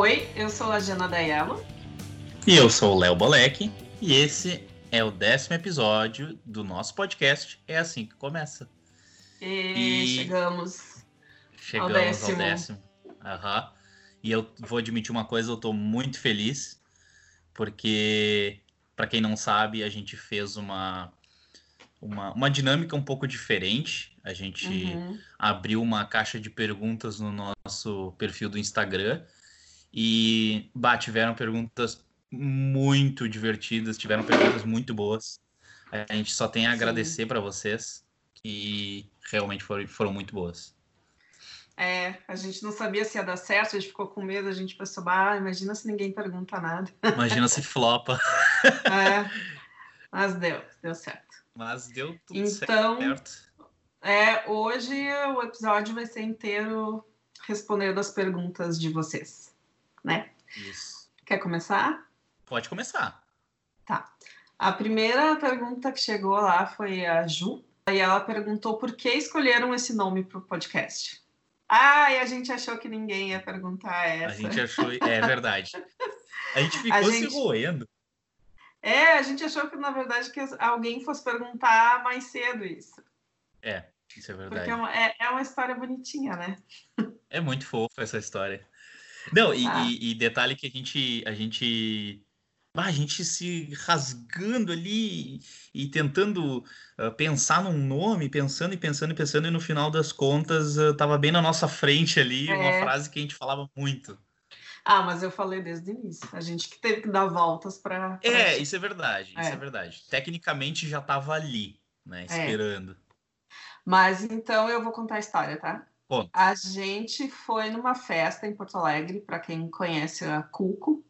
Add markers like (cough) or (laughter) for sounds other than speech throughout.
Oi, eu sou a Jana Daiello. E eu sou o Léo Bolek. E esse é o décimo episódio do nosso podcast. É assim que começa. E, e... chegamos. Chegamos ao décimo. Ao décimo. Uhum. E eu vou admitir uma coisa, eu tô muito feliz, porque, para quem não sabe, a gente fez uma, uma, uma dinâmica um pouco diferente. A gente uhum. abriu uma caixa de perguntas no nosso perfil do Instagram e bah, tiveram perguntas muito divertidas, tiveram perguntas muito boas. A gente só tem a agradecer para vocês, que realmente foram, foram muito boas. É, a gente não sabia se ia dar certo, a gente ficou com medo, a gente pensou, ah, imagina se ninguém pergunta nada. Imagina se (laughs) flopa. É, (laughs) mas deu, deu certo. Mas deu tudo então, certo. É, hoje o episódio vai ser inteiro respondendo as perguntas de vocês, né? Isso. Quer começar? Pode começar. Tá. A primeira pergunta que chegou lá foi a Ju, e ela perguntou por que escolheram esse nome para o podcast. Ah, e a gente achou que ninguém ia perguntar essa. A gente achou, é verdade. A gente (laughs) ficou a gente... se roendo. É, a gente achou que, na verdade, que alguém fosse perguntar mais cedo isso. É, isso é verdade. Porque é uma, é, é uma história bonitinha, né? É muito fofa essa história. Não, e, ah. e, e, detalhe que a gente, a gente a gente se rasgando ali e tentando uh, pensar num nome, pensando e pensando e pensando, e no final das contas uh, tava bem na nossa frente ali é. uma frase que a gente falava muito. Ah, mas eu falei desde o início. A gente que teve que dar voltas para. É, isso é verdade. É. Isso é verdade. Tecnicamente já tava ali, né? É. Esperando. É. Mas então eu vou contar a história, tá? Conta. A gente foi numa festa em Porto Alegre, para quem conhece a Cuco.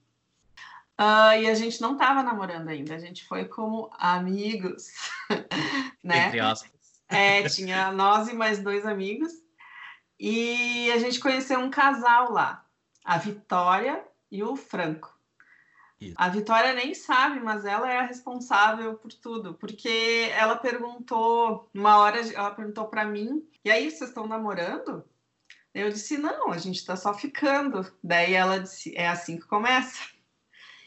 Uh, e a gente não estava namorando ainda, a gente foi como amigos, (laughs) né? Entre aspas. É, tinha nós e mais dois amigos. E a gente conheceu um casal lá, a Vitória e o Franco. Isso. A Vitória nem sabe, mas ela é a responsável por tudo, porque ela perguntou, uma hora ela perguntou para mim, e aí vocês estão namorando? Eu disse, não, a gente está só ficando. Daí ela disse, é assim que começa.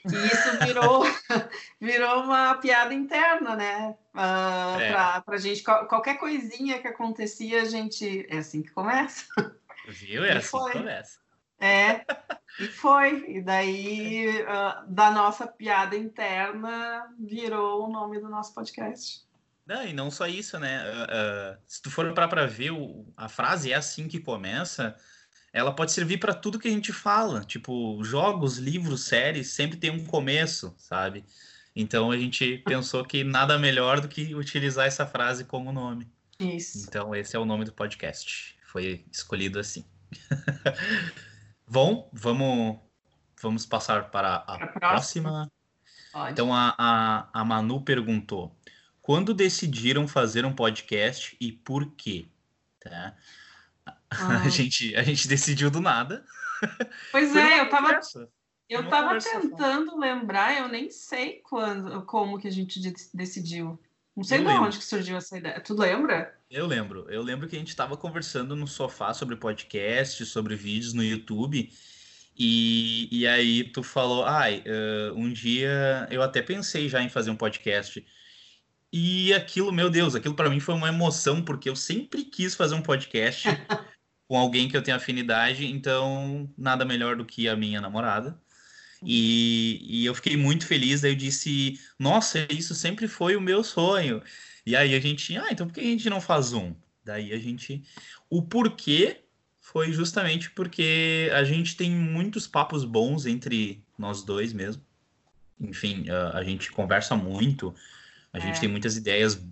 E isso virou, (laughs) virou uma piada interna, né? Uh, é. pra, pra gente, qualquer coisinha que acontecia, a gente. É assim que começa. Viu? É e assim foi. que começa. É, e foi. E daí, uh, da nossa piada interna, virou o nome do nosso podcast. Não, e não só isso, né? Uh, se tu for para ver, o, a frase é assim que começa ela pode servir para tudo que a gente fala. Tipo, jogos, livros, séries, sempre tem um começo, sabe? Então a gente (laughs) pensou que nada melhor do que utilizar essa frase como nome. Isso. Então esse é o nome do podcast. Foi escolhido assim. (laughs) Bom, vamos, vamos passar para a, a próxima. próxima. Então a, a, a Manu perguntou: quando decidiram fazer um podcast e por quê? Tá? (laughs) Ah. A, gente, a gente decidiu do nada. Pois é, eu tava, eu tava tentando lembrar, eu nem sei quando, como que a gente decidiu. Não sei eu de lembro. onde que surgiu essa ideia. Tu lembra? Eu lembro. Eu lembro que a gente estava conversando no sofá sobre podcast, sobre vídeos no YouTube. E, e aí tu falou, ai, uh, um dia eu até pensei já em fazer um podcast. E aquilo, meu Deus, aquilo para mim foi uma emoção, porque eu sempre quis fazer um podcast. (laughs) com alguém que eu tenho afinidade, então nada melhor do que a minha namorada. E, e eu fiquei muito feliz, daí eu disse, nossa, isso sempre foi o meu sonho. E aí a gente, ah, então por que a gente não faz um? Daí a gente. O porquê foi justamente porque a gente tem muitos papos bons entre nós dois mesmo. Enfim, a, a gente conversa muito, a é. gente tem muitas ideias,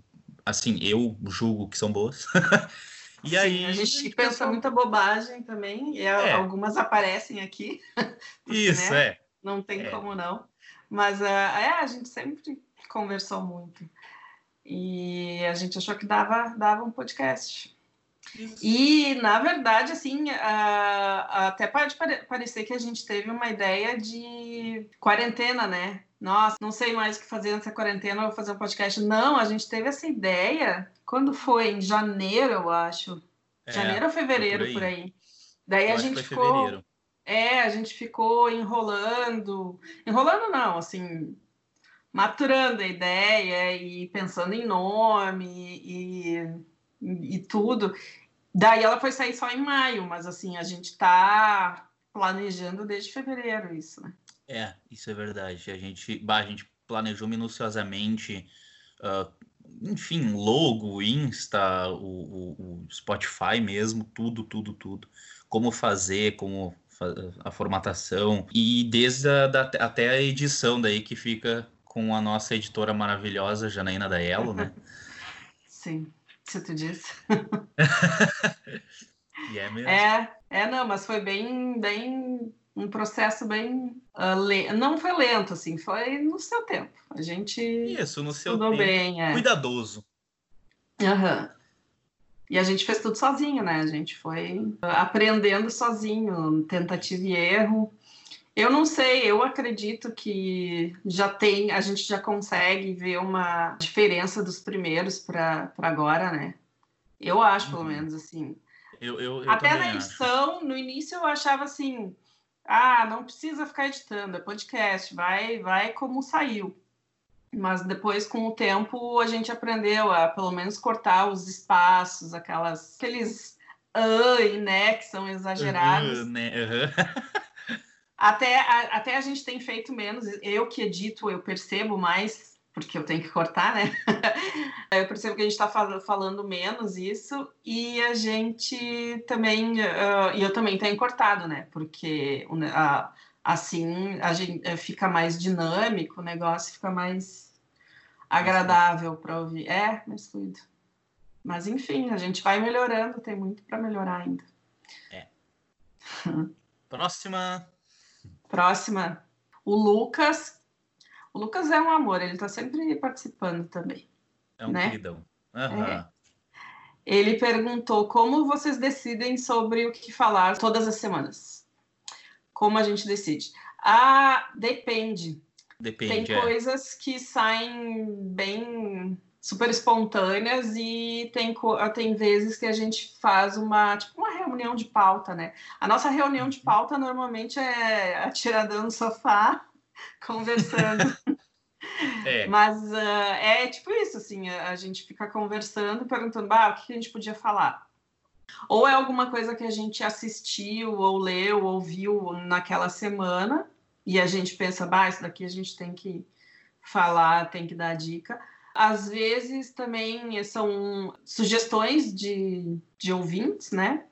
assim, eu julgo que são boas. (laughs) E Sim, aí a gente pensa pessoal... muita bobagem também, e é. algumas aparecem aqui. Porque, (laughs) Isso, né, é. Não tem é. como não. Mas uh, é, a gente sempre conversou muito. E a gente achou que dava, dava um podcast. Isso. E, na verdade, assim, uh, até pode parecer que a gente teve uma ideia de quarentena, né? Nossa, não sei mais o que fazer nessa quarentena, vou fazer um podcast. Não, a gente teve essa ideia quando foi? Em janeiro, eu acho. É, janeiro ou fevereiro, por aí. Por aí. Daí eu a gente ficou. Fevereiro. É, a gente ficou enrolando. Enrolando não, assim, maturando a ideia e pensando em nome e, e, tudo. Daí ela foi sair só em maio, mas assim, a gente tá planejando desde fevereiro isso, né? É, isso é verdade. A gente, bah, a gente planejou minuciosamente, uh, enfim, logo, Insta, o, o, o, Spotify mesmo, tudo, tudo, tudo. Como fazer, como a formatação e desde a, da, até a edição daí que fica com a nossa editora maravilhosa Janaína da Elo, né? (laughs) Sim, se tu disse. (laughs) e é mesmo. É, é, não, mas foi bem, bem um processo bem uh, le... não foi lento assim, foi no seu tempo. A gente isso no seu tempo, bem, é. cuidadoso. Uhum. E a gente fez tudo sozinho, né? A gente foi aprendendo sozinho, tentativa e erro. Eu não sei, eu acredito que já tem, a gente já consegue ver uma diferença dos primeiros para agora, né? Eu acho, uhum. pelo menos, assim. Eu, eu, eu Até na edição, acho. no início eu achava assim, ah, não precisa ficar editando, é podcast, vai, vai como saiu. Mas depois, com o tempo, a gente aprendeu a pelo menos cortar os espaços, aquelas, aqueles uh e né que são exagerados. Uhum, né? Uhum. (laughs) até, a, até a gente tem feito menos. Eu que edito, eu percebo mais porque eu tenho que cortar, né? (laughs) eu percebo que a gente está falando menos isso e a gente também, uh, e eu também tenho cortado, né? Porque uh, assim a gente uh, fica mais dinâmico, o negócio fica mais agradável para ouvir. É, mais fluido. Mas enfim, a gente vai melhorando, tem muito para melhorar ainda. É. (laughs) Próxima. Próxima. O Lucas, o Lucas é um amor, ele está sempre participando também. É um né? queridão. Uhum. É. Ele perguntou como vocês decidem sobre o que falar todas as semanas. Como a gente decide? Ah, depende. Depende. Tem é. coisas que saem bem super espontâneas e tem, tem vezes que a gente faz uma tipo uma reunião de pauta, né? A nossa reunião de uhum. pauta normalmente é atiradão no sofá (laughs) conversando. É. Mas uh, é tipo isso, assim, a, a, gente fica conversando, perguntando, bah, o que a gente podia falar? Ou é alguma coisa que a gente assistiu, ou leu, ou viu naquela semana, e a gente pensa, bah, isso daqui a gente tem que falar, tem que dar dica. Às vezes também são sugestões de, de ouvintes, né?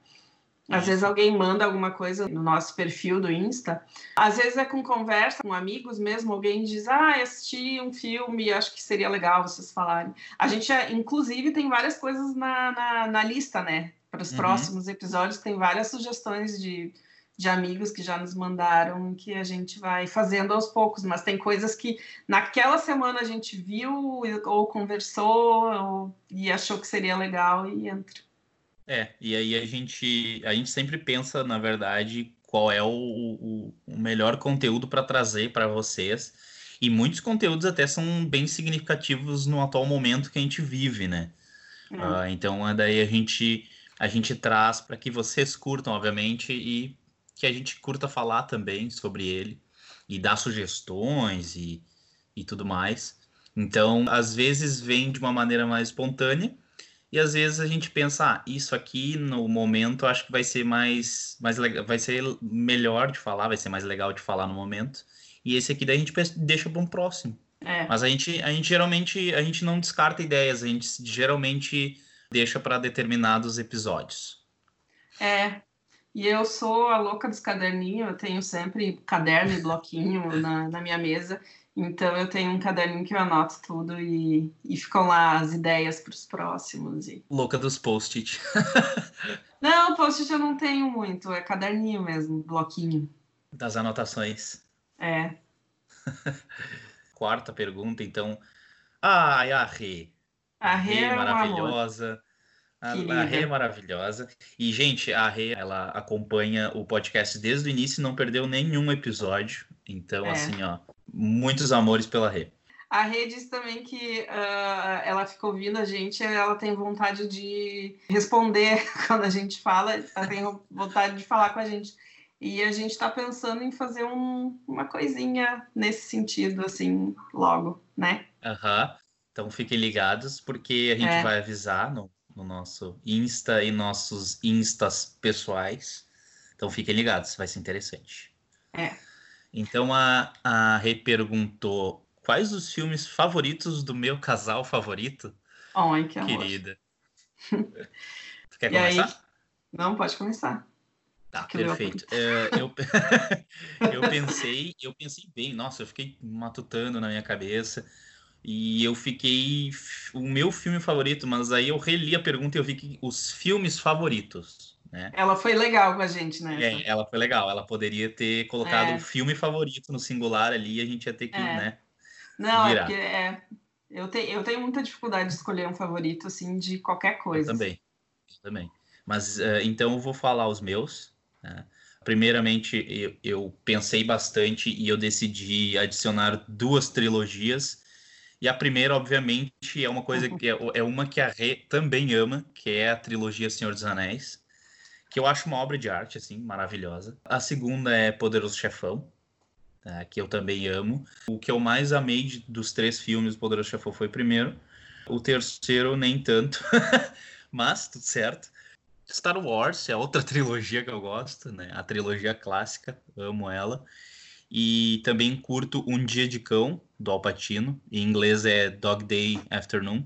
Às vezes alguém manda alguma coisa no nosso perfil do Insta. Às vezes é com conversa com amigos mesmo, alguém diz: Ah, assisti um filme, acho que seria legal vocês falarem. A gente, inclusive, tem várias coisas na, na, na lista, né? Para os uhum. próximos episódios, tem várias sugestões de, de amigos que já nos mandaram que a gente vai fazendo aos poucos, mas tem coisas que naquela semana a gente viu ou conversou ou, e achou que seria legal e entra. É, e aí a gente, a gente sempre pensa, na verdade, qual é o, o, o melhor conteúdo para trazer para vocês. E muitos conteúdos até são bem significativos no atual momento que a gente vive, né? É. Uh, então, daí a gente, a gente traz para que vocês curtam, obviamente, e que a gente curta falar também sobre ele e dar sugestões e, e tudo mais. Então, às vezes vem de uma maneira mais espontânea, e às vezes a gente pensa, ah, isso aqui no momento acho que vai ser mais, mais legal, vai ser melhor de falar, vai ser mais legal de falar no momento. E esse aqui daí a gente deixa para um próximo. É. Mas a gente, a gente geralmente a gente não descarta ideias, a gente geralmente deixa para determinados episódios. É. E eu sou a louca dos caderninhos, eu tenho sempre caderno e bloquinho (laughs) na, na minha mesa. Então eu tenho um caderninho que eu anoto tudo e, e ficam lá as ideias para os próximos. E... Louca dos post-it. (laughs) não, post-it eu não tenho muito, é caderninho mesmo, bloquinho. Das anotações. É. (laughs) Quarta pergunta, então. Ai, a Rê. A Rê é maravilhosa. A, a Rê é maravilhosa. E, gente, a Rê, ela acompanha o podcast desde o início e não perdeu nenhum episódio. Então, é. assim, ó, muitos amores pela Rê. A Rê disse também que uh, ela fica ouvindo a gente, ela tem vontade de responder (laughs) quando a gente fala, ela tem vontade de falar com a gente. E a gente está pensando em fazer um, uma coisinha nesse sentido, assim, logo, né? Aham. Uhum. Então fiquem ligados, porque a gente é. vai avisar no, no nosso Insta e nossos Instas pessoais. Então fiquem ligados, vai ser interessante. É. Então a, a Rê perguntou quais os filmes favoritos do meu casal favorito? Ai, que amor. Querida. tu (laughs) quer e começar? Aí? Não, pode começar. Tá, perfeito. É, eu, (laughs) (laughs) eu pensei, eu pensei bem, nossa, eu fiquei matutando na minha cabeça. E eu fiquei. O meu filme favorito, mas aí eu reli a pergunta e eu vi que os filmes favoritos. Né? Ela foi legal com a gente, né? É, ela foi legal. Ela poderia ter colocado o é. filme favorito no singular ali e a gente ia ter que, é. né? Não, é virar. é porque é, eu, te, eu tenho muita dificuldade de escolher um favorito, assim, de qualquer coisa. Eu também. Eu também. Mas uh, então eu vou falar os meus. Né? Primeiramente, eu, eu pensei bastante e eu decidi adicionar duas trilogias e a primeira, obviamente, é uma coisa que é, é uma que a Rê também ama, que é a trilogia Senhor dos Anéis, que eu acho uma obra de arte, assim, maravilhosa. A segunda é Poderoso Chefão, tá? que eu também amo. O que eu mais amei de, dos três filmes Poderoso Chefão foi o primeiro. O terceiro, nem tanto, (laughs) mas tudo certo. Star Wars é outra (laughs) trilogia que eu gosto, né? A trilogia clássica, amo ela. E também curto Um Dia de Cão, do Alpatino. Em inglês é Dog Day Afternoon,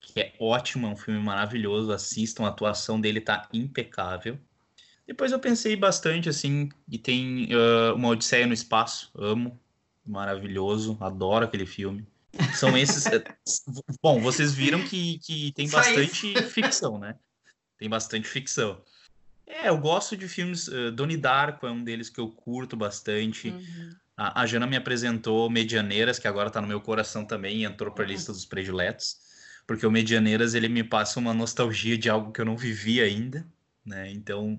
que é ótimo, é um filme maravilhoso. Assistam, a atuação dele tá impecável. Depois eu pensei bastante, assim, e tem uh, Uma Odisseia no Espaço, amo, maravilhoso, adoro aquele filme. São esses. Eh, bom, vocês viram que, que tem bastante ficção, né? Tem bastante ficção. É, eu gosto de filmes. Uh, Donnie Darko é um deles que eu curto bastante. Uhum. A, a, Jana me apresentou Medianeiras, que agora tá no meu coração também, e entrou para a uhum. lista dos prediletos. Porque o Medianeiras ele me passa uma nostalgia de algo que eu não vivi ainda, né? Então,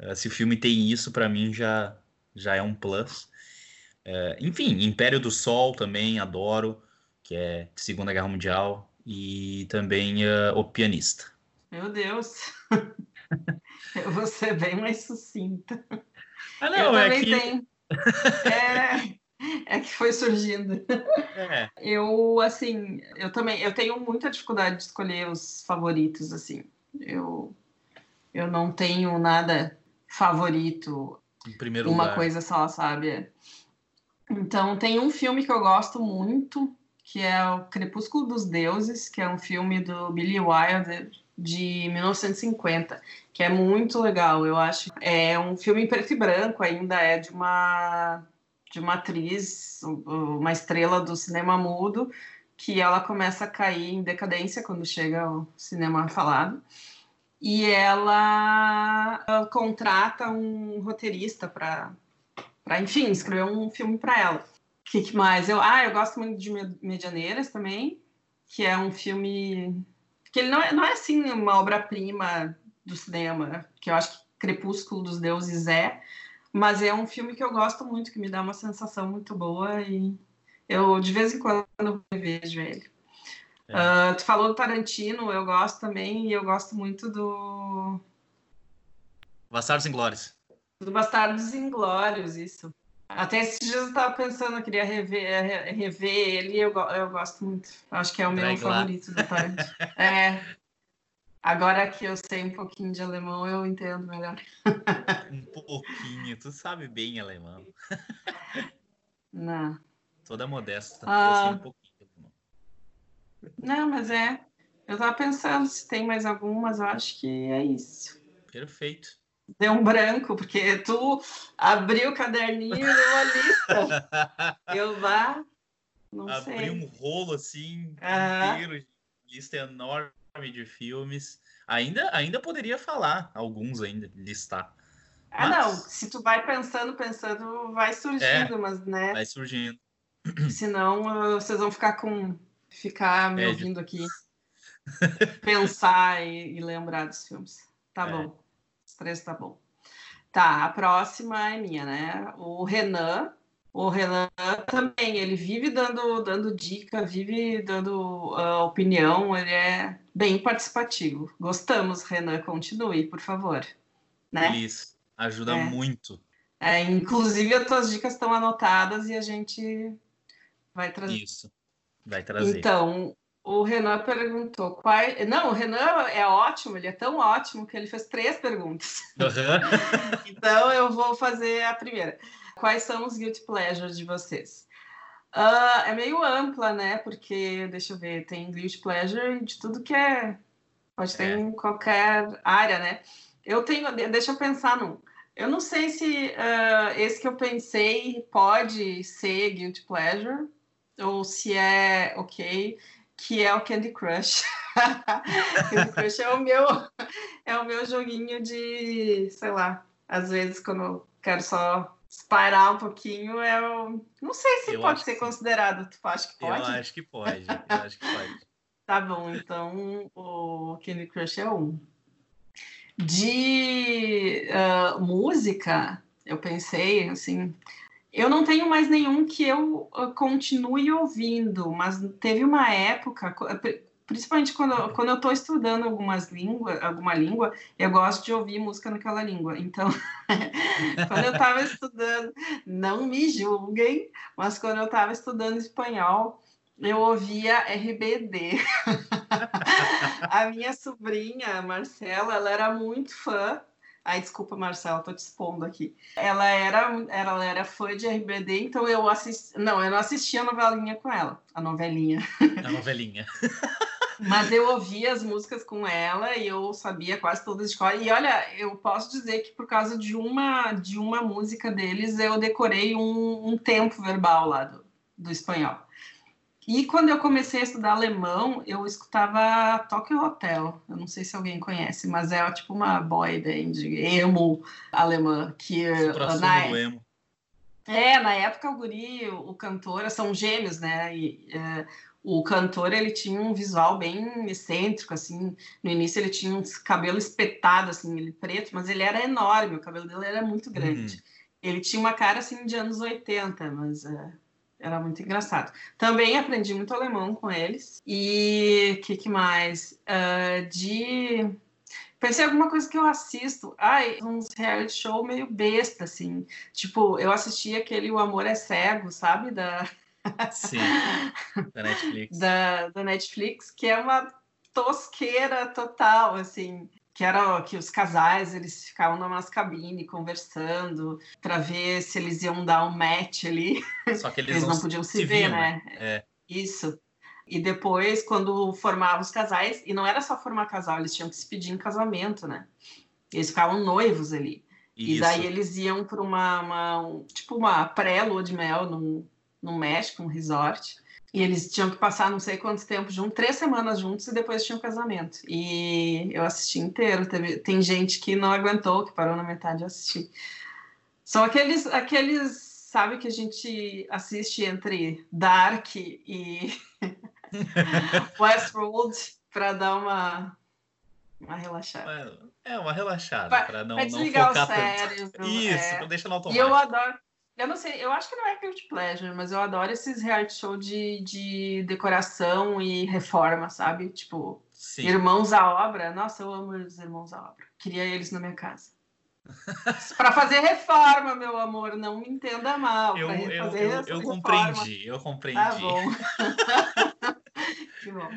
uh, se o filme tem isso, para mim já, já é um plus. Uh, enfim, Império do Sol também adoro, que é Segunda Guerra Mundial, e também uh, O Pianista. Meu Deus! (laughs) Eu vou ser bem mais sucinta. Ah, não, eu é também que... tenho. É, é que foi surgindo. É. Eu, assim, eu também, eu tenho muita dificuldade de escolher os favoritos, assim. Eu, eu não tenho nada favorito. Em primeiro uma lugar. coisa só, sabe? Então, tem um filme que eu gosto muito, que é o Crepúsculo dos Deuses, que é um filme do Billy Wilder, de 1950, que é muito legal, eu acho. É um filme em preto e branco, ainda é de uma de uma atriz, uma estrela do cinema mudo, que ela começa a cair em decadência quando chega ao cinema falado. E ela, ela contrata um roteirista para enfim, escrever um filme para ela. O que, que mais? Eu, ah, eu gosto muito de Medianeiras também, que é um filme que ele não é, não é assim uma obra-prima do cinema, que eu acho que Crepúsculo dos Deuses é, mas é um filme que eu gosto muito, que me dá uma sensação muito boa e eu de vez em quando vejo ele. É. Uh, tu falou do Tarantino, eu gosto também, e eu gosto muito do. Bastardos Inglórios. Do Bastardos Inglórios, isso. Até esses dias eu estava pensando, eu queria rever, rever ele, eu, eu gosto muito. Acho que é o meu favorito do Tarantino. (laughs) é. Agora que eu sei um pouquinho de alemão, eu entendo melhor. (laughs) um pouquinho, tu sabe bem alemão. (laughs) Não. Toda modesta, ah, eu sei um pouquinho de alemão. Não, mas é. Eu estava pensando se tem mais algumas, eu acho que é isso. Perfeito deu um branco, porque tu abriu o caderninho e deu uma lista. (laughs) Eu vá, não Abri sei. um rolo assim, inteiro, lista enorme de filmes. Ainda, ainda poderia falar alguns ainda, listar. Ah, mas... não, se tu vai pensando, pensando, vai surgindo, é, mas né? Vai surgindo. (clears throat) Senão vocês vão ficar com. ficar me é, ouvindo aqui. (laughs) pensar e, e, lembrar dos filmes. Tá é. bom três tá bom. Tá, a próxima é minha, né? O Renan. O Renan também, ele vive dando, dando dica, vive dando uh, opinião, ele é bem participativo. Gostamos, Renan, continue, por favor. Né? Isso. Ajuda é. muito. É, inclusive, as tuas dicas estão anotadas e a gente vai trazer. Isso, vai trazer. Então, o Renan perguntou qual. Não, o Renan é ótimo, ele é tão ótimo que ele fez três perguntas. Uhum. (laughs) então eu vou fazer a primeira. Quais são os guilty pleasures de vocês? Uh, é meio ampla, né? Porque, deixa eu ver, tem guilty pleasure de tudo que é. Pode ter é. em qualquer área, né? Eu tenho. Deixa eu pensar num. Eu não sei se uh, esse que eu pensei pode ser guilty pleasure ou se é ok que é o Candy Crush. (laughs) Candy Crush é o meu é o meu joguinho de, sei lá, às vezes quando eu quero só espairar um pouquinho, é o... não sei se eu pode ser que... considerado, tu acha que pode? Eu acho que pode, eu acho que pode. (laughs) tá bom, então o Candy Crush é um. De uh, música, eu pensei assim, eu não tenho mais nenhum que eu ah, continue ouvindo, mas teve uma época, principalmente quando, quando eu estou estudando algumas alguma língua, eu gosto de ouvir música naquela língua. Então, (laughs) quando eu estava estudando, não me julguem, mas quando eu estava estudando espanhol, eu ouvia RBD. (laughs) a minha sobrinha, Marcela, ela era muito fã Ai, desculpa, Marcela, tô te expondo aqui. Ela era, ela era fã de RBD, então eu assisti. Não, eu não assistia a novelinha com ela. A novelinha. A novelinha. (laughs) Mas eu ouvia as músicas com ela e eu sabia quase todas de cor. E olha, eu posso dizer que por causa de uma, de uma música deles, eu decorei um, um tempo verbal lá do, do espanhol. E quando eu comecei a estudar alemão, eu escutava Tokyo Hotel. Eu não sei se alguém conhece, mas é tipo uma boy band emo alemã que na emo. É, na época o guri, o, o cantor, são gêmeos, né? E, é, o cantor ele tinha um visual bem excêntrico, assim. No início ele tinha um cabelo espetado, assim, ele preto, mas ele era enorme, o cabelo dele era muito grande. Uhum. Ele tinha uma cara assim de anos 80, mas uh, era muito engraçado. Também aprendi muito alemão com eles. E o que, que, mais? Uh, de. Pensei em alguma coisa que eu assisto. Ai, uns reality show meio besta, assim. Tipo, eu assisti aquele O Amor é Cego, sabe? Da. (laughs) Sim, da Netflix. da, da Netflix, que é uma tosqueira total, assim que era que os casais eles ficavam numa cabine conversando para ver se eles iam dar um match ali. Só que eles, eles não, não, podiam se, se ver, né? né? É. Isso. E depois, quando formavam os casais, e não era só formar casal, eles tinham que se pedir em casamento, né? Eles ficavam noivos ali. Isso. E daí eles iam para uma, uma um, tipo uma pré-lua de mel num, no México, um resort. E eles tinham que passar não sei quanto tempo juntos, três semanas juntos e depois tinham casamento. E eu assisti inteiro. Teve, tem gente que não aguentou, que parou na metade de assistir. São aqueles, aqueles, sabe, que a gente assiste entre Dark e (laughs) Westworld para dar uma, uma relaxada. É, uma relaxada, para não, não focar sério, tanto. Isso, é. deixa no automático. E eu adoro. Eu não sei, eu acho que não é guilty pleasure, mas eu adoro esses reality show de, de decoração e reforma, sabe? Tipo, Sim. Irmãos à Obra. Nossa, eu amo os Irmãos à Obra. Queria eles na minha casa. (laughs) para fazer reforma, meu amor, não me entenda mal. Eu, eu, eu, eu compreendi, eu compreendi. Tá bom. (laughs) que bom.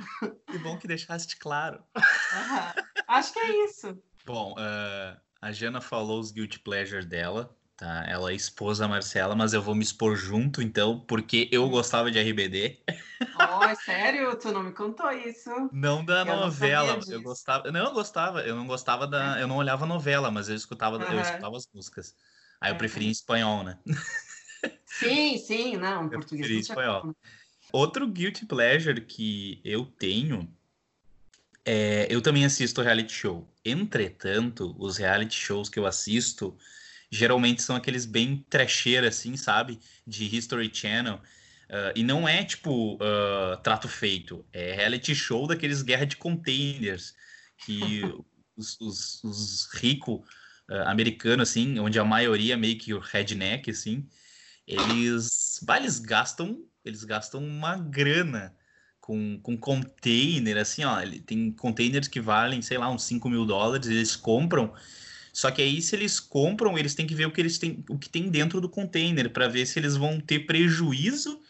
Que bom que deixaste claro. Uhum. Acho que é isso. Bom, uh, a Jana falou os guilty pleasure dela tá? Ela é esposa Marcela, mas eu vou me expor junto, então, porque eu gostava de RBD. Oh, é (laughs) sério? Tu não me contou isso? Não da eu novela, não eu gostava. Não, eu gostava, eu não gostava da. É. Eu não olhava novela, mas eu escutava, uhum. eu escutava as músicas. Aí eu é. preferia em espanhol, né? Sim, sim, não, eu português. Preferia espanhol. Outro guilty pleasure que eu tenho é, eu também assisto reality show. Entretanto, os reality shows que eu assisto, geralmente são aqueles bem trecheira, assim, sabe? De History Channel. Uh, e não é tipo uh, trato feito, é reality show daqueles guerra de containers que (laughs) os, os, os ricos uh, americanos, assim, onde a maioria meio que o redneck, assim, eles, bah, eles gastam, eles gastam uma grana com, com container, assim, ó, tem containers que valem, sei lá, uns 5 mil dólares, eles compram Só que aí, se eles compram, eles têm que ver o que eles têm, o que tem dentro do container, para ver se eles vão ter prejuízo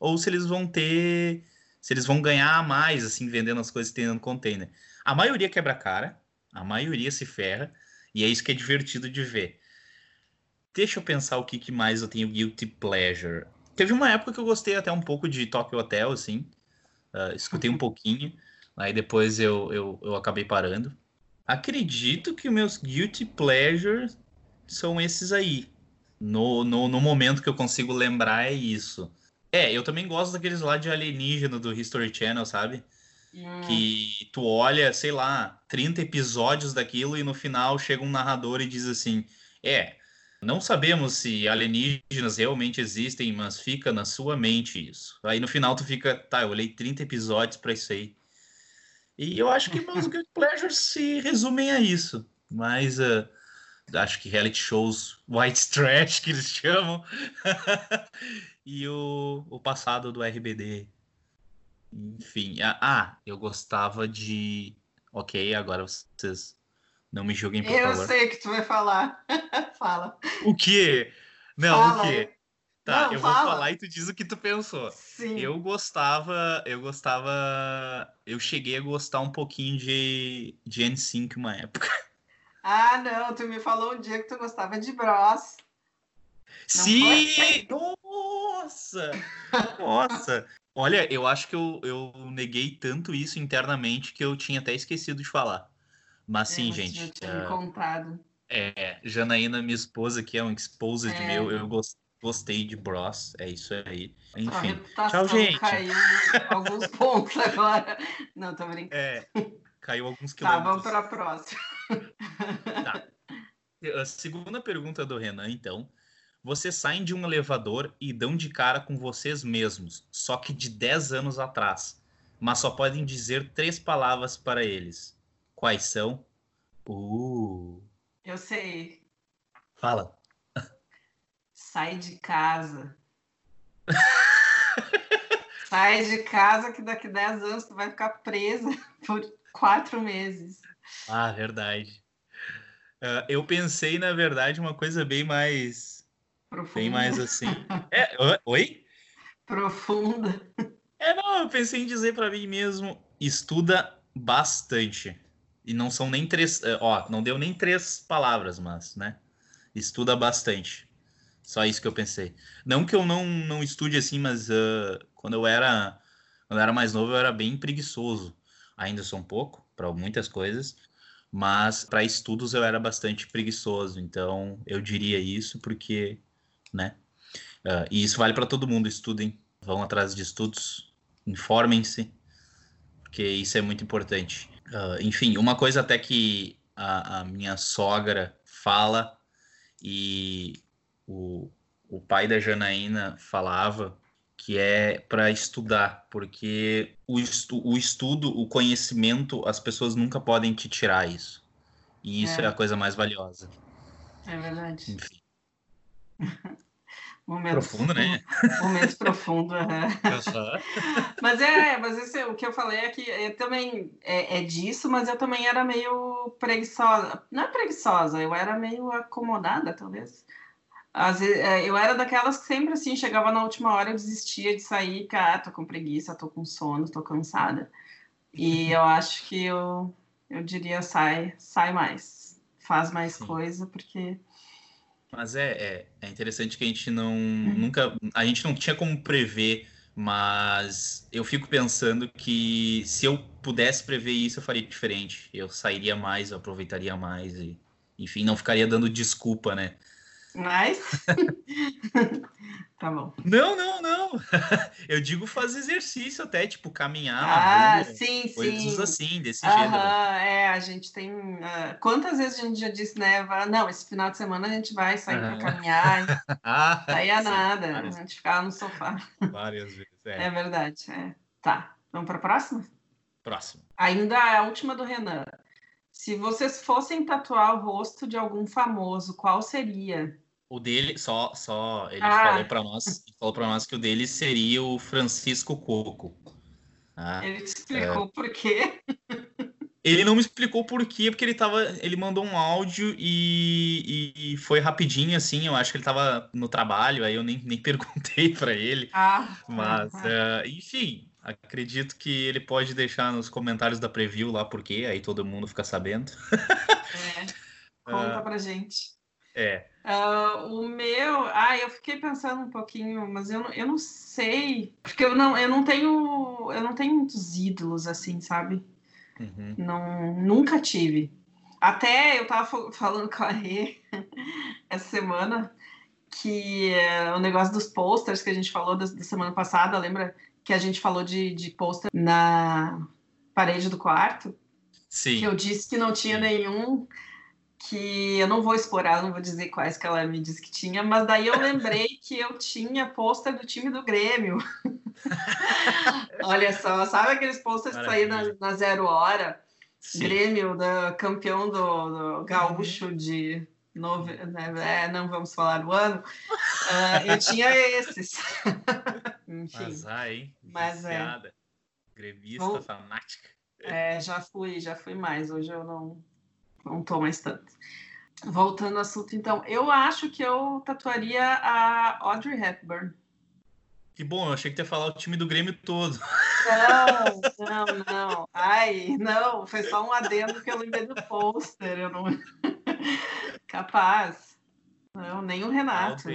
ou se eles vão ter. Se eles vão ganhar mais, assim, vendendo as coisas que tem no container. A maioria quebra cara, a maioria se ferra, e é isso que é divertido de ver. Deixa eu pensar o que, que mais eu tenho guilty pleasure. Teve uma época que eu gostei até um pouco de Tokyo Hotel, assim. Uh, escutei um pouquinho, aí depois eu, eu, eu acabei parando. Acredito que meus guilty pleasures são esses aí. No, no, no momento que eu consigo lembrar é isso. É, eu também gosto daqueles lá de alienígena do History Channel, sabe? Hum. Que tu olha, sei lá, 30 episódios daquilo e no final chega um narrador e diz assim: É, não sabemos se alienígenas realmente existem, mas fica na sua mente isso. Aí no final tu fica, tá, eu olhei 30 episódios para isso aí. E eu acho que meus (laughs) guilty pleasures se resumem a isso. Mas uh, acho que reality shows white trash que eles chamam. (laughs) e o, o passado do RBD. Enfim. Ah, eu gostava de. Ok, agora vocês não me julguem, por eu favor. Eu sei que tu vai falar. (laughs) Fala. O quê? Não, Fala. o quê? Tá, não, eu fala. vou falar e tu diz o que tu pensou. Sim. Eu gostava, eu gostava, eu cheguei a gostar um pouquinho de, de N5 uma época. Ah, não, tu me falou um dia que tu gostava de Bros. Não Sim! Nossa! Nossa! Olha, eu acho que eu, eu neguei tanto isso internamente que eu tinha até esquecido de falar. Mas sim, é, gente. Já tinha uh, contado. É, Janaína, minha esposa, que é um exposed é. meu, eu gostei Gostei de Bros, é isso aí. Enfim, tchau, gente. Caiu alguns (laughs) pontos agora. Não, tô brincando. É, caiu alguns quilômetros. Tá, vamos para a próxima. Tá. A segunda pergunta do Renan, então. Vocês saem de um elevador e dão de cara com vocês mesmos, só que de 10 anos atrás, mas só podem dizer três palavras para eles. Quais são? Uh. Eu sei. Fala. Sai de casa. (laughs) Sai de casa que daqui 10 anos tu vai ficar presa (laughs) por quatro meses. Ah, verdade. Uh, eu pensei, na verdade, uma coisa bem mais. Profunda. Bem mais assim. (laughs) É, oi? Profunda. É, não, eu pensei em dizer para mim mesmo: estuda bastante. E não são nem três. Eh, ó, não deu nem três palavras, mas, né? Estuda bastante. Só isso que eu pensei. Não que eu não, não estude assim, mas uh, quando eu era quando eu era mais novo eu era bem preguiçoso. Ainda sou um pouco para muitas coisas, mas para estudos eu era bastante preguiçoso. Então eu diria isso porque, né? Uh, e isso vale para todo mundo. Estudem, vão atrás de estudos, informem-se, porque isso é muito importante. Uh, enfim, uma coisa até que a, a minha sogra fala e o, o pai da Janaína falava que é para estudar, porque o, estu, o estudo, o conhecimento, as pessoas nunca podem te tirar isso. E isso é, é a coisa mais valiosa. É verdade. Enfim. (laughs) Momento profundo, né? (laughs) Momento profundo, uhum. mas é, mas esse, o que eu falei é que eu também é, é, disso, mas eu também era meio preguiçosa. Não é preguiçosa, eu era meio acomodada, talvez. Às vezes, é, eu era daquelas que sempre assim, chegava na última hora, eu desistia de sair, cara, ah, tô com preguiça, tô com sono, tô cansada. E (laughs) eu acho que eu, eu diria, sai, sai mais, faz mais Sim. coisa, porque. Mas é, é, é, interessante que a gente não uhum. nunca. A gente não tinha como prever, mas eu fico pensando que se eu pudesse prever isso, eu faria diferente. Eu sairia mais, eu aproveitaria mais e, enfim, não ficaria dando desculpa, né? Mas. (laughs) tá bom. Não, não, não. (laughs) Eu digo fazer exercício até, tipo, caminhar. Ah, rua, sim, coisas sim. assim, desse Aham, gênero. É, a gente tem. Uh, quantas vezes a gente já disse, né? Não, esse final de semana a gente vai sair para caminhar. (laughs) ah, Saía nada. Várias... A gente ficava no sofá. Várias vezes. É, é verdade. É. Tá. Vamos para a próxima? Próximo. Ainda a última do Renan. Se vocês fossem tatuar o rosto de algum famoso, qual seria? O dele, só, só ele ah. falou para nós, falou para nós que o dele seria o Francisco Coco. Ah, ele te explicou é... por quê? (laughs) Ele não me explicou por quê, porque ele tava. Ele mandou um áudio e, e, foi rapidinho, assim. Eu acho que ele tava no trabalho, aí eu nem, nem (laughs) perguntei para ele. Ah, mas, uh, enfim, acredito que ele pode deixar nos comentários da preview lá por quê, aí todo mundo fica sabendo. (laughs) É, conta uh, pra gente. É. Uh, o meu, ah, eu fiquei pensando um pouquinho, mas eu, eu não sei, porque eu não, eu não tenho, eu não tenho muitos ídolos assim, sabe? Uhum. Não, nunca tive. Até eu tava falando com a Rê (laughs) essa semana que uh, o negócio dos posters que a gente falou da, da, semana passada, lembra que a gente falou de, de pôster na parede do quarto? Sim. Que eu disse que não tinha nenhum, que eu não vou explorar, não vou dizer quais que ela me disse que tinha, mas daí eu lembrei (laughs) que eu tinha pôster do time do Grêmio. (laughs) Olha só, sabe aqueles posters que saíram na, na, Zero Hora? Sim. Grêmio, da, campeão do, do gaúcho uhum. de nove, né, é, não vamos falar do ano. Uh, eu (laughs) tinha esses. Enfim. Azar, hein? Mas é. Grevista, Bom, fanática. É, já fui, já fui mais. Hoje eu não, não tô mais tanto. Voltando ao assunto, então, eu acho que eu tatuaria a Audrey Hepburn. Que bom, eu achei que ia falar o time do Grêmio todo. Não, não, não. Ai, não, foi só um adendo que eu lembrei do pôster. Eu não. (laughs) Capaz. Não, nem o Renato.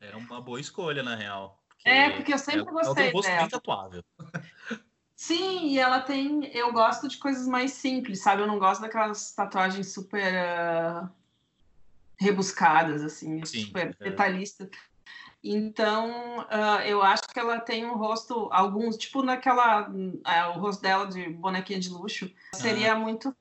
Era uma boa escolha, na real. Porque é, porque eu sempre é, gostei é um dela. bem tatuável. Sim, e ela tem. Eu gosto de coisas mais simples, sabe? Eu não gosto daquelas tatuagens super uh, rebuscadas, assim, Sim, super é. detalhistas. Então, uh, eu acho que ela tem um rosto, alguns, tipo naquela. Uh, o rosto dela de bonequinha de luxo, seria muito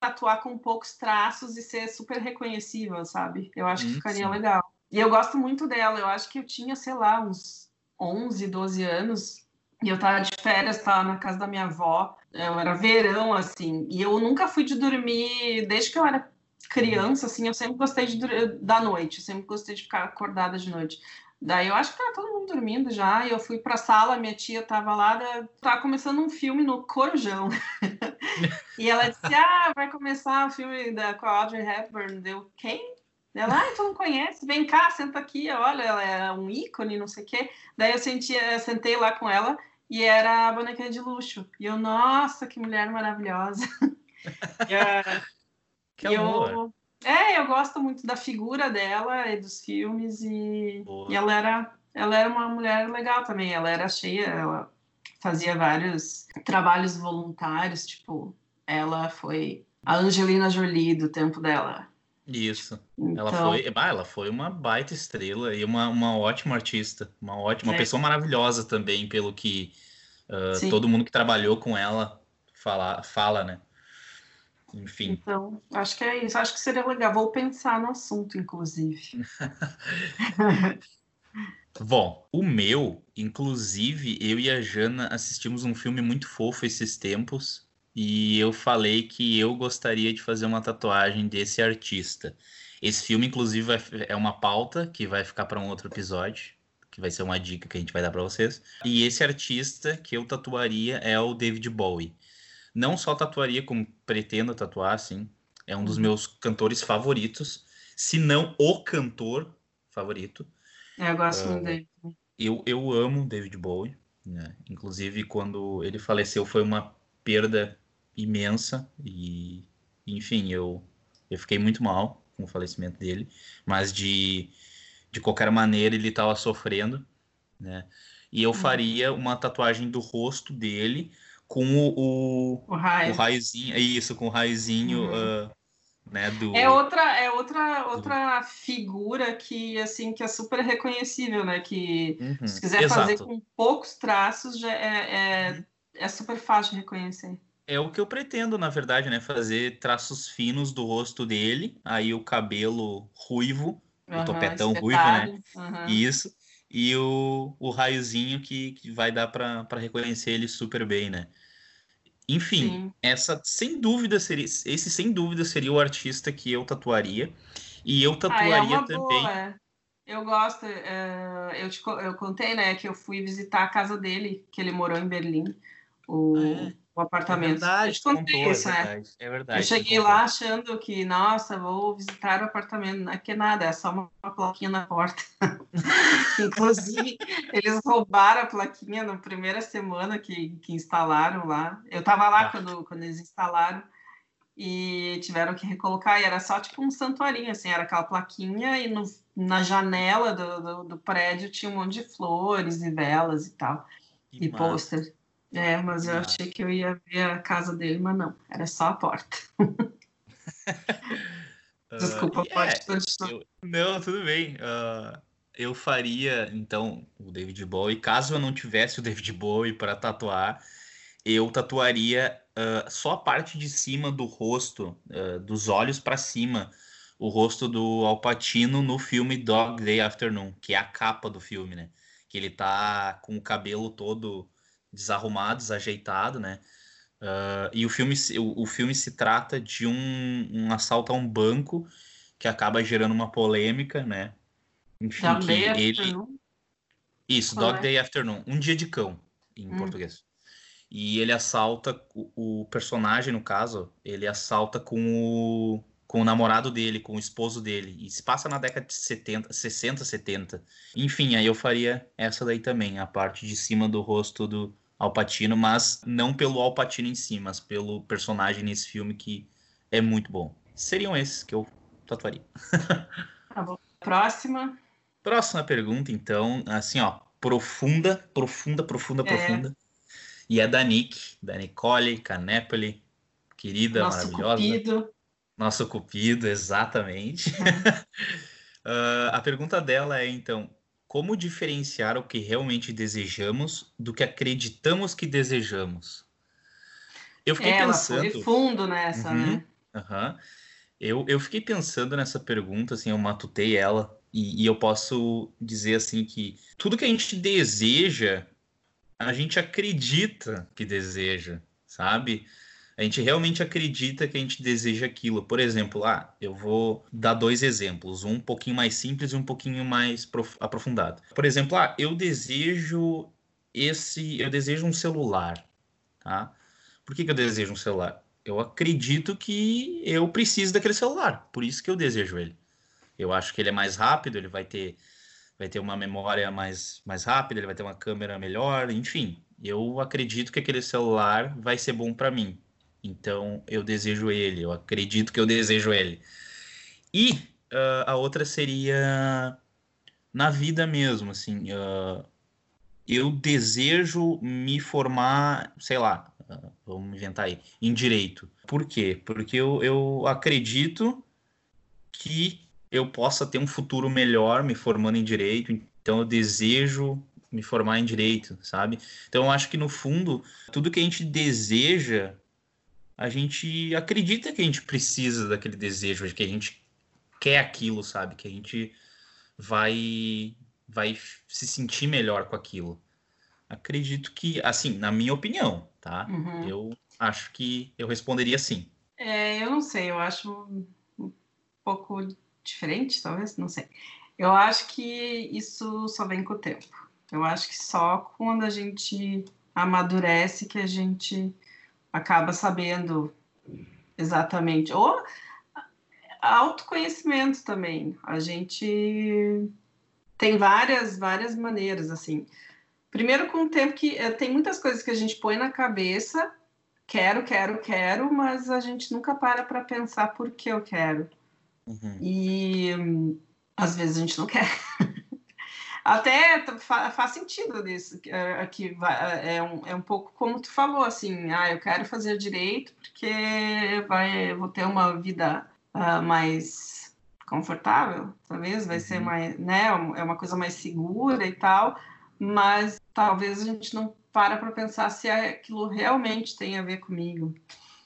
tatuar com poucos traços e ser super reconhecível, sabe? Eu acho que ficaria sim. legal. E eu gosto muito dela, eu acho que eu tinha, sei lá, uns 11, 12 anos, e eu tava de férias, tava na casa da minha avó, era verão, assim, e eu nunca fui de dormir, desde que eu era criança, assim, eu sempre gostei de, da noite, eu sempre gostei de ficar acordada de noite. Daí eu acho que tava todo mundo dormindo já, e eu fui pra sala, minha tia tava lá, tava começando um filme no Corujão. (laughs) e ela disse: Ah, vai começar o filme da, com a Audrey Hepburn. Deu quem? Ela, ah, tu não conhece? Vem cá, senta aqui, olha, ela é um ícone, não sei o quê. Daí eu, senti, eu sentei lá com ela e era a bonequinha de luxo. E eu, nossa, que mulher maravilhosa. (laughs) que amor. Eu, é, eu gosto muito da figura dela e dos filmes e, e ela era ela era uma mulher legal também. Ela era cheia, ela fazia vários trabalhos voluntários, tipo, ela foi a Angelina Jolie do tempo dela. Isso. Então... Ela foi, ela foi uma baita estrela e uma, uma ótima artista, uma ótima, é. pessoa maravilhosa também, pelo que uh, todo mundo que trabalhou com ela fala, fala, né? Enfim. Então, acho que é isso. Acho que seria legal. Vou pensar no assunto, inclusive. (laughs) Bom, o meu, inclusive, eu e a Jana assistimos um filme muito fofo esses tempos e eu falei que eu gostaria de fazer uma tatuagem desse artista. Esse filme, inclusive, é uma pauta que vai ficar para um outro episódio, que vai ser uma dica que a gente vai dar para vocês. E esse artista que eu tatuaria é o David Bowie. Não só tatuaria, como pretendo tatuar, assim. É um dos uhum. meus cantores favoritos, se não o cantor favorito. É, eu gosto uh, muito dele. Eu, eu amo David Bowie. Né? Inclusive, quando ele faleceu, foi uma perda imensa. E, enfim, eu, eu fiquei muito mal com o falecimento dele. Mas, de, de qualquer maneira, ele estava sofrendo. Né? E eu uhum. faria uma tatuagem do rosto dele com o, o, o, raio. o raiozinho, é isso, com o raiozinho uhum. uh, né, do... É outra, é outra, outra figura que, assim, que é super reconhecível, né, que uhum. se quiser Exato. fazer com poucos traços, já é, é, uhum. é super fácil de reconhecer. É o que eu pretendo, na verdade, né, fazer traços finos do rosto dele, aí o cabelo ruivo, o topetão ruivo, né, isso, e o, o raiozinho que, que vai dar para reconhecer ele super bem, né. Enfim, Sim. essa sem dúvida seria esse sem dúvida seria o artista que eu tatuaria e eu tatuaria ah, é também. Boa. Eu gosto, uh, eu, te, eu contei, né, que eu fui visitar a casa dele, que ele morou em Berlim. O, ah, é? O apartamento. É verdade, é, verdade, é verdade. Eu cheguei lá achando que, nossa, vou visitar o apartamento. Não é que nada, é só uma, uma plaquinha na porta. (laughs) Inclusive, eles roubaram a plaquinha na primeira semana que, que instalaram lá. Eu estava lá ah. quando, quando eles instalaram e tiveram que recolocar, e era só tipo um santuarinho, assim, era aquela plaquinha, e no, na janela do, do, do, prédio tinha um monte de flores e velas e tal, que e pôster. É, mas eu achei que eu ia ver a casa dele, mas não, era só a porta. (laughs) Desculpa, uh, pode continuar. não, tudo bem. Uh, eu faria, então, o David Bowie. Caso eu não tivesse o David Bowie para tatuar, eu tatuaria uh, só a parte de cima do rosto, dos olhos para cima, o rosto do Alpatino no filme Dog Day Afternoon, que é a capa do filme, né? Que ele tá com o cabelo todo desarrumado, desajeitado, né? Uh, e o filme, o, o, filme se trata de um, um, assalto a um banco que acaba gerando uma polêmica, né? Enfim, Dog Day ele... Afternoon? Isso, Qual Dog é? Day Afternoon. Um dia de cão, em hum. português. E ele assalta, o, o, personagem, no caso, ele assalta com o, com o namorado dele, com o esposo dele. E se passa na década de 70, 60, 70. Enfim, aí eu faria essa daí também, a parte de cima do rosto do, Alpatino, mas não pelo Alpatino em si, mas pelo personagem nesse filme que é muito bom. Seriam esses que eu tatuaria. Tá bom. Próxima. Próxima pergunta, então, assim, ó, profunda, profunda, profunda, é. profunda. E é da Nick, da Nicole Canepoli, querida, Nosso maravilhosa. Cupido. Nosso cupido, exatamente. uh, (laughs) a pergunta dela é, então, como diferenciar o que realmente desejamos do que acreditamos que desejamos? Eu fiquei Ela pensando. Foi fundo nessa, uhum, né? Uhum. Eu, eu fiquei pensando nessa pergunta, assim, eu matutei ela, e, e eu posso dizer assim que tudo que a gente deseja, a gente acredita que deseja, sabe? A gente realmente acredita que a gente deseja aquilo. Por exemplo, ah, eu vou dar dois exemplos, um pouquinho mais simples e um pouquinho mais aprofundado. Por exemplo, ah, eu desejo esse, eu desejo um celular, tá? Por que, que eu desejo um celular? Eu acredito que eu preciso daquele celular, por isso que eu desejo ele. Eu acho que ele é mais rápido, ele vai ter vai ter uma memória mais, mais rápida, ele vai ter uma câmera melhor, enfim. Eu acredito que aquele celular vai ser bom para mim. Então eu desejo ele, eu acredito que eu desejo ele. E uh, a outra seria na vida mesmo, assim. Uh, eu desejo me formar, sei lá, uh, vamos inventar aí, em direito. Por quê? Porque eu, eu acredito que eu possa ter um futuro melhor me formando em direito, então eu desejo me formar em direito, sabe? Então eu acho que no fundo, tudo que a gente deseja a gente acredita que a gente precisa daquele desejo, que a gente quer aquilo, sabe? Que a gente vai vai se sentir melhor com aquilo. Acredito que, assim, na minha opinião, tá? Uhum. Eu acho que eu responderia sim. É, eu não sei, eu acho um pouco diferente, talvez, não sei. Eu acho que isso só vem com o tempo. Eu acho que só quando a gente amadurece que a gente acaba sabendo exatamente. Ou autoconhecimento também. A gente tem várias, várias maneiras, assim. Primeiro, com o tempo que eh, tem muitas coisas que a gente põe na cabeça, quero, quero, quero, mas a gente nunca para para pensar por que eu quero. Uhum. E hum, às vezes a gente não quer. (laughs) Até faz sentido isso, aqui é, é um, é um pouco como tu falou, assim, ah, eu quero fazer direito porque vai, vou ter uma vida uh, mais confortável, talvez, vai uhum. ser mais, né, é uma coisa mais segura e tal, mas talvez a gente não para para pensar se aquilo realmente tem a ver comigo.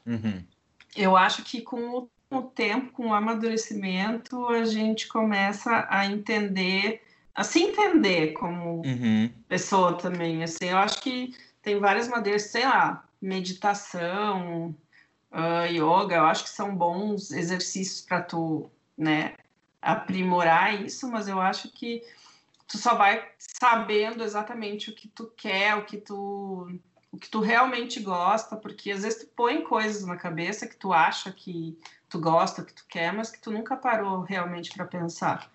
Uhum. Eu acho que com o tempo, com o amadurecimento, a gente começa a entender a se entender como uhum. pessoa também. Assim, eu acho que tem várias maneiras, sei lá, meditação, uh, yoga, eu acho que são bons exercícios para tu, né, aprimorar isso, mas eu acho que tu só vai sabendo exatamente o que tu quer, o que tu o que tu realmente gosta, porque às vezes tu põe coisas na cabeça que tu acha que tu gosta, que tu quer, mas que tu nunca parou realmente para pensar.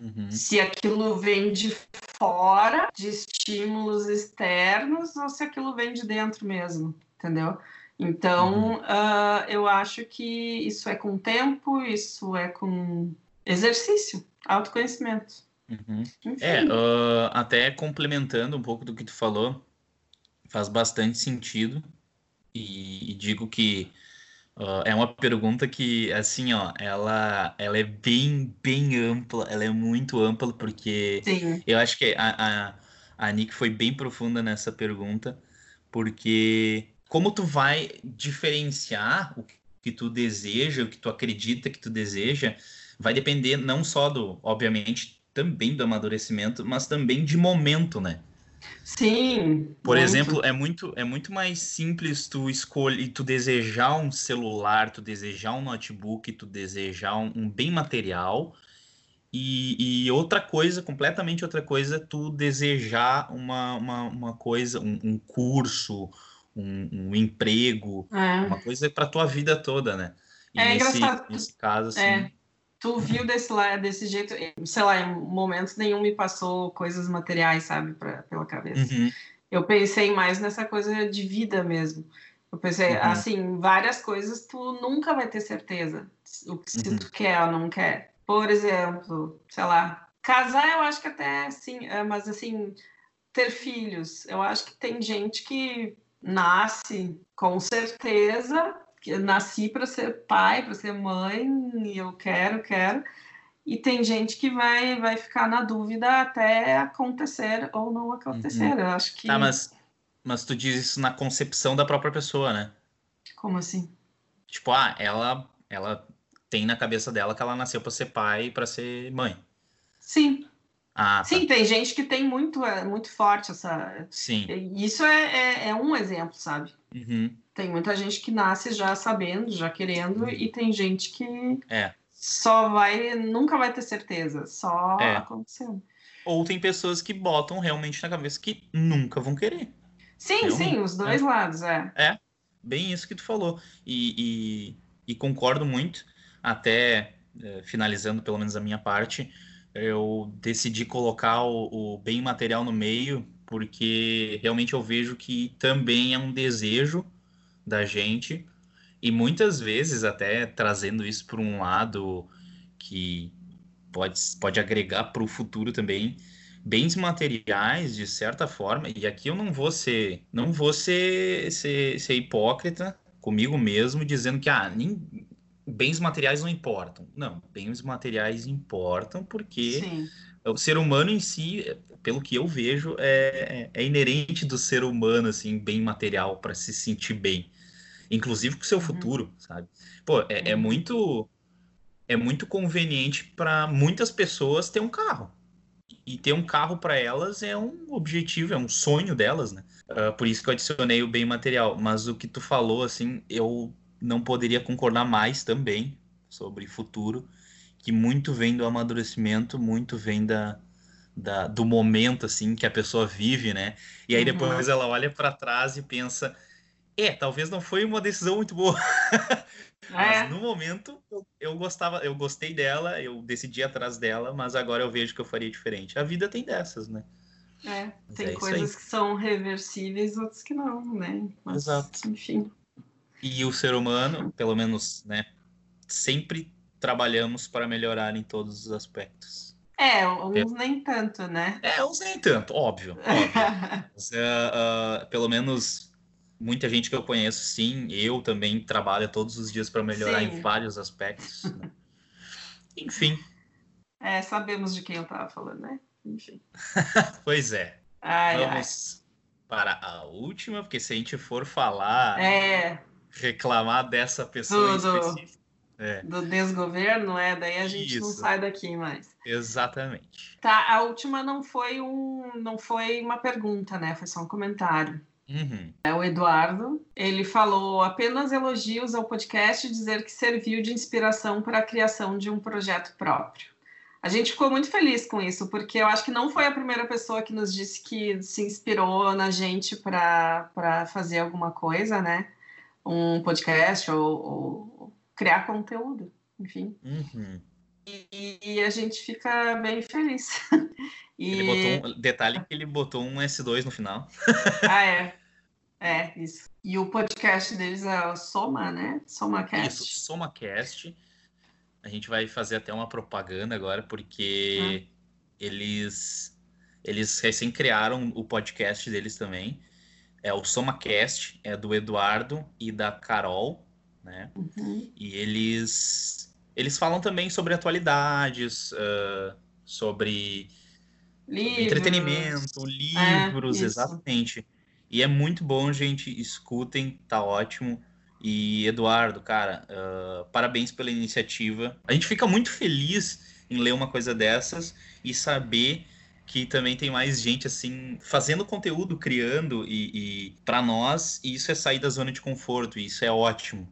Uhum. Se aquilo vem de fora, de estímulos externos, ou se aquilo vem de dentro mesmo, entendeu? Então, uhum. uh, eu acho que isso é com tempo, isso é com exercício, autoconhecimento. Uhum. É, uh, até complementando um pouco do que tu falou, faz bastante sentido. E, e digo que uh, é uma pergunta que, assim, ó, ela, ela é bem, bem ampla, ela é muito ampla, porque Sim. eu acho que a, a, a Nick foi bem profunda nessa pergunta, porque como tu vai diferenciar o que tu deseja, o que tu acredita que tu deseja, vai depender não só do, obviamente, também do amadurecimento, mas também de momento, né? Sim. Por muito. exemplo, é muito, é muito mais simples tu escolher, tu desejar um celular, tu desejar um notebook, tu desejar um, um bem material. E, e, outra coisa, completamente outra coisa, tu desejar uma, uma, uma coisa, um, um curso, um, um emprego, é. uma coisa para tua vida toda, né? E é nesse, engraçado. Nesse caso, assim. É tu viu desse, desse jeito, sei lá, em momentos nenhum me passou coisas materiais, sabe, pra, pela cabeça. Uhum. Eu pensei mais nessa coisa de vida mesmo. Eu pensei, uhum. assim, várias coisas tu nunca vai ter certeza o que se uhum. tu quer ou não quer. Por exemplo, sei lá, casar eu acho que até sim, é, mas assim, ter filhos, eu acho que tem gente que nasce com certeza nasci para ser pai, para ser mãe, e eu quero, quero. E tem gente que vai, vai ficar na dúvida até acontecer ou não acontecer. Uhum. Eu acho que. Tá, mas, mas tu diz isso na concepção da própria pessoa, né? Como assim? Tipo, ah, ela, ela tem na cabeça dela que ela nasceu para ser pai e para ser mãe. Sim. Ah, tá. Sim, tem gente que tem muito, é, muito forte essa. Sim. Isso é, é, é um exemplo, sabe? Uhum. Tem muita gente que nasce já sabendo, já querendo, uhum. e tem gente que é. só vai, nunca vai ter certeza, só é. acontecendo. Ou tem pessoas que botam realmente na cabeça que nunca vão querer. Sim, realmente. sim, os dois é. lados, é. É, bem isso que tu falou. E, e, e concordo muito, até é, finalizando pelo menos a minha parte, eu decidi colocar o, o bem material no meio, porque realmente eu vejo que também é um desejo da gente, e muitas vezes até trazendo isso para um lado que pode, pode agregar para o futuro também, bens materiais, de certa forma, e aqui eu não vou ser, não vou ser, ser, ser hipócrita comigo mesmo, dizendo que ah, nem, bens materiais não importam. Não, bens materiais importam porque Sim. o ser humano em si, pelo que eu vejo, é, é inerente do ser humano, assim, bem material para se sentir bem. Inclusive com o seu uhum. futuro, sabe? Pô, é, é uhum. é muito é muito conveniente para muitas pessoas ter um carro. E ter um carro para elas é um objetivo, é um sonho delas, né? Uh, por isso que eu adicionei o bem material. Mas o que tu falou, assim, eu não poderia concordar mais também sobre futuro, que muito vem do amadurecimento, muito vem da, da do momento assim que a pessoa vive, né? E aí depois uhum. ela olha para trás e pensa, é, talvez não foi uma decisão muito boa. (laughs) Mas é. no momento eu, eu, gostava, eu gostei dela, eu decidi atrás dela, mas agora eu vejo que eu faria diferente. A vida tem dessas, né? É, tem é coisas que são reversíveis, outras que não, né? Mas, Exato. Enfim. E o ser humano, pelo menos, né, sempre trabalhamos para melhorar em todos os aspectos. É, uns é. nem tanto, né? É, uns nem tanto, óbvio. óbvio. (laughs) Mas, uh, uh, pelo menos muita gente que eu conheço, sim, eu também trabalho todos os dias para melhorar sim. em vários aspectos. Né? (laughs) Enfim. É, sabemos de quem eu estava falando, né? Enfim. (laughs) pois é. Ai, Vamos ai. para a última, porque se a gente for falar. É reclamar dessa pessoa do, específica. É. Do desgoverno, é, daí a gente Isso. não sai daqui mais. Exatamente. Tá, a última não foi um, não foi uma pergunta, né? Foi só um comentário. Uhum. É o Eduardo. Ele falou apenas elogios ao podcast, dizer que serviu de inspiração para a criação de um projeto próprio. a gente ficou muito feliz com isso, porque eu acho que não foi a primeira pessoa que nos disse que se inspirou na gente para fazer alguma coisa, né? Um podcast ou, ou criar conteúdo, enfim. Uhum. E, e, a gente fica bem feliz. (laughs) E... Ele botou um, detalhe que ele botou um S2 no final. (laughs) ah, é. É, isso. E o podcast deles é o Soma, né? SomaCast. Isso, SomaCast. A gente vai fazer até uma propaganda agora, porque hum. eles, eles recém criaram o podcast deles também. É o SomaCast, é do Eduardo e da Carol, né? Uhum. E eles, eles falam também sobre atualidades, uh, sobre livros. entretenimento, livros, é, exatamente. E é muito bom, gente. Escutem, tá ótimo. E Eduardo, cara, uh, parabéns pela iniciativa. A gente fica muito feliz em ler uma coisa dessas e saber que também tem mais gente assim fazendo conteúdo, criando e, e para nós isso é sair da zona de conforto. E isso é ótimo.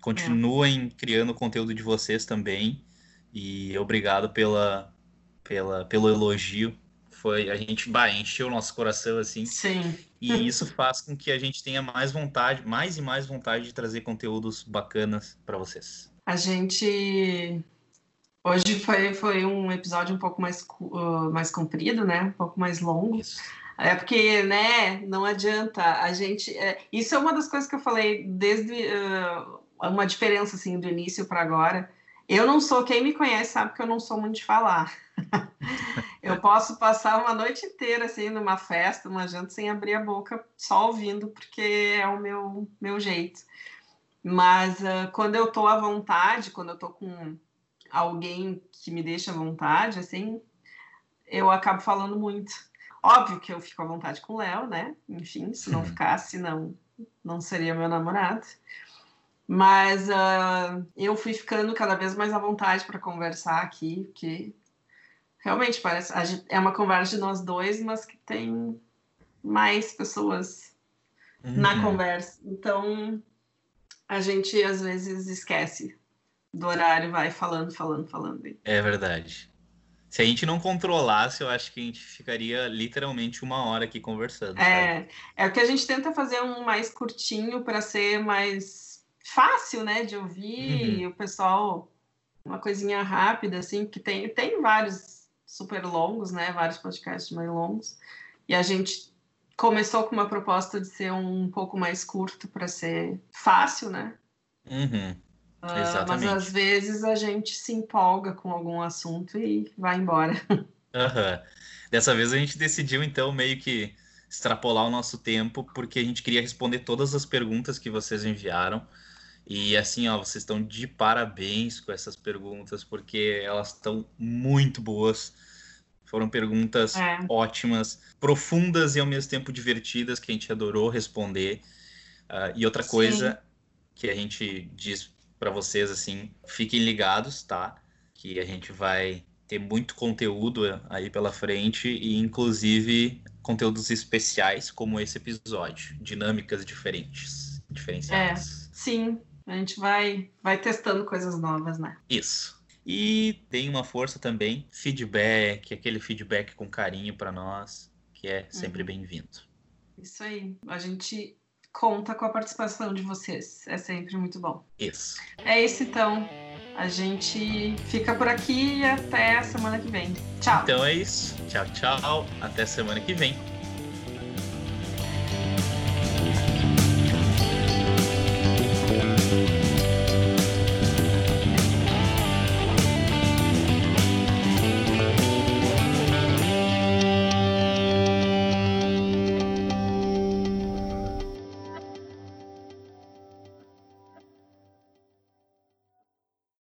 Continuem é. criando o conteúdo de vocês também e obrigado pela, pela pelo elogio foi a gente bah, encheu o nosso coração assim. Sim. E isso faz com que a gente tenha mais vontade, mais e mais vontade de trazer conteúdos bacanas para vocês. A gente hoje foi, foi um episódio um pouco mais uh, mais comprido, né? Um pouco mais longo. Isso. É porque, né, não adianta a gente. É, isso é uma das coisas que eu falei desde uh, uma diferença assim do início para agora. Eu não sou, quem me conhece sabe que eu não sou muito de falar. (laughs) eu posso passar uma noite inteira assim numa festa, numa janta sem abrir a boca, só ouvindo, porque é o meu meu jeito. Mas uh, quando eu tô à vontade, quando eu tô com alguém que me deixa à vontade, assim, eu acabo falando muito. Óbvio que eu fico à vontade com o Léo, né? Enfim, se não ficasse, não, não seria meu namorado. Mas uh, eu fui ficando cada vez mais à vontade para conversar aqui, porque realmente parece é uma conversa de nós dois, mas que tem mais pessoas uhum. na conversa. Então a gente às vezes esquece do horário, vai falando, falando, falando. É verdade. Se a gente não controlasse, eu acho que a gente ficaria literalmente uma hora aqui conversando. É, sabe? é o que a gente tenta fazer um mais curtinho para ser mais fácil, né, de ouvir. Uhum. O pessoal, uma coisinha rápida, assim, que tem, tem vários super longos, né? Vários podcasts mais longos. E a gente começou com uma proposta de ser um pouco mais curto para ser fácil, né? Uhum. Uh, mas às vezes a gente se empolga com algum assunto e vai embora. (laughs) Uhum. Dessa vez a gente decidiu, então, meio que extrapolar o nosso tempo, porque a gente queria responder todas as perguntas que vocês enviaram. E assim, ó, vocês estão de parabéns com essas perguntas, porque elas estão muito boas. Foram perguntas é. ótimas, profundas e ao mesmo tempo divertidas, que a gente adorou responder. Uh, e outra Sim. coisa que a gente diz para vocês, assim, fiquem ligados, tá? Que a gente vai ter muito conteúdo aí pela frente e, inclusive, conteúdos especiais como esse episódio, dinâmicas diferentes, diferenciadas. É, sim, a gente vai, vai testando coisas novas, né? Isso. E tem uma força também, feedback, aquele feedback com carinho para nós, que é sempre uhum. bem-vindo. Isso aí. A gente conta com a participação de vocês. É sempre muito bom. Isso. É isso então. A gente fica por aqui e até a semana que vem. Tchau. Então é isso. Tchau, tchau. Até semana que vem.